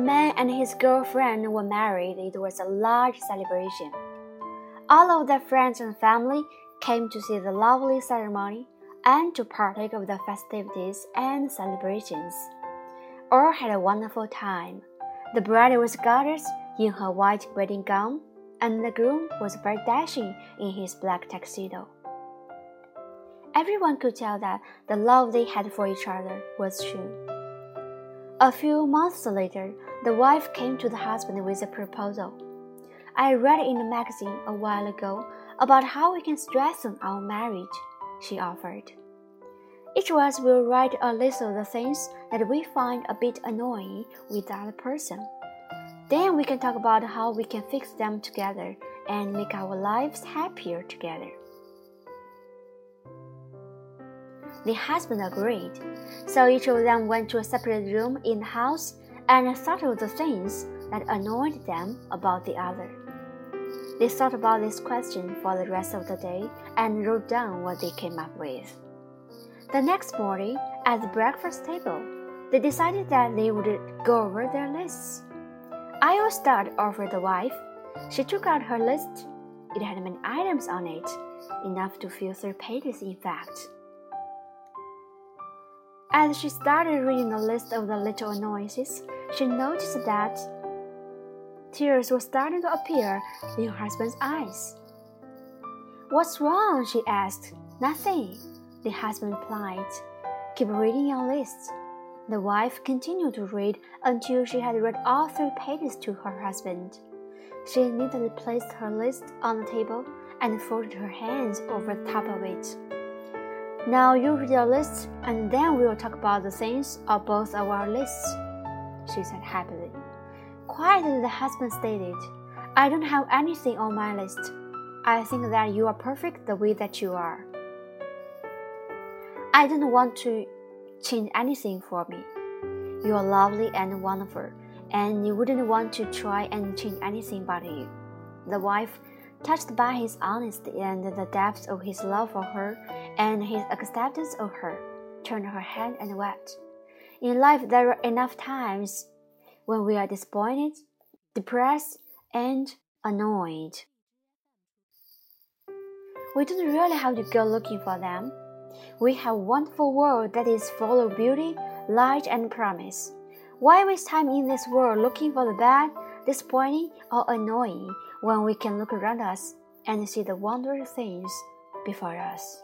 man and his girlfriend were married, it was a large celebration. All of their friends and family came to see the lovely ceremony and to partake of the festivities and celebrations. All had a wonderful time. The bride was gorgeous in her white wedding gown, and the groom was very dashing in his black tuxedo. Everyone could tell that the love they had for each other was true. A few months later, the wife came to the husband with a proposal. I read in a magazine a while ago about how we can strengthen our marriage, she offered. Each of us will write a list of the things that we find a bit annoying with the other person. Then we can talk about how we can fix them together and make our lives happier together. The husband agreed, so each of them went to a separate room in the house and thought of the things that annoyed them about the other. They thought about this question for the rest of the day and wrote down what they came up with. The next morning, at the breakfast table, they decided that they would go over their lists. I will start, offered the wife. She took out her list. It had many items on it, enough to fill three pages, in fact. As she started reading the list of the little annoyances, she noticed that tears were starting to appear in her husband's eyes. What's wrong? she asked. Nothing, the husband replied. Keep reading your list. The wife continued to read until she had read all three pages to her husband. She neatly placed her list on the table and folded her hands over the top of it. Now you read your list, and then we'll talk about the things of both of our lists, she said happily. Quietly, the husband stated, I don't have anything on my list. I think that you are perfect the way that you are. I don't want to change anything for me. You are lovely and wonderful, and you wouldn't want to try and change anything but you. The wife touched by his honesty and the depth of his love for her and his acceptance of her, turned her head and wept. In life, there are enough times when we are disappointed, depressed, and annoyed. We don't really have to go looking for them. We have a wonderful world that is full of beauty, light, and promise. Why waste time in this world looking for the bad, disappointing, or annoying when we can look around us and see the wonderful things before us?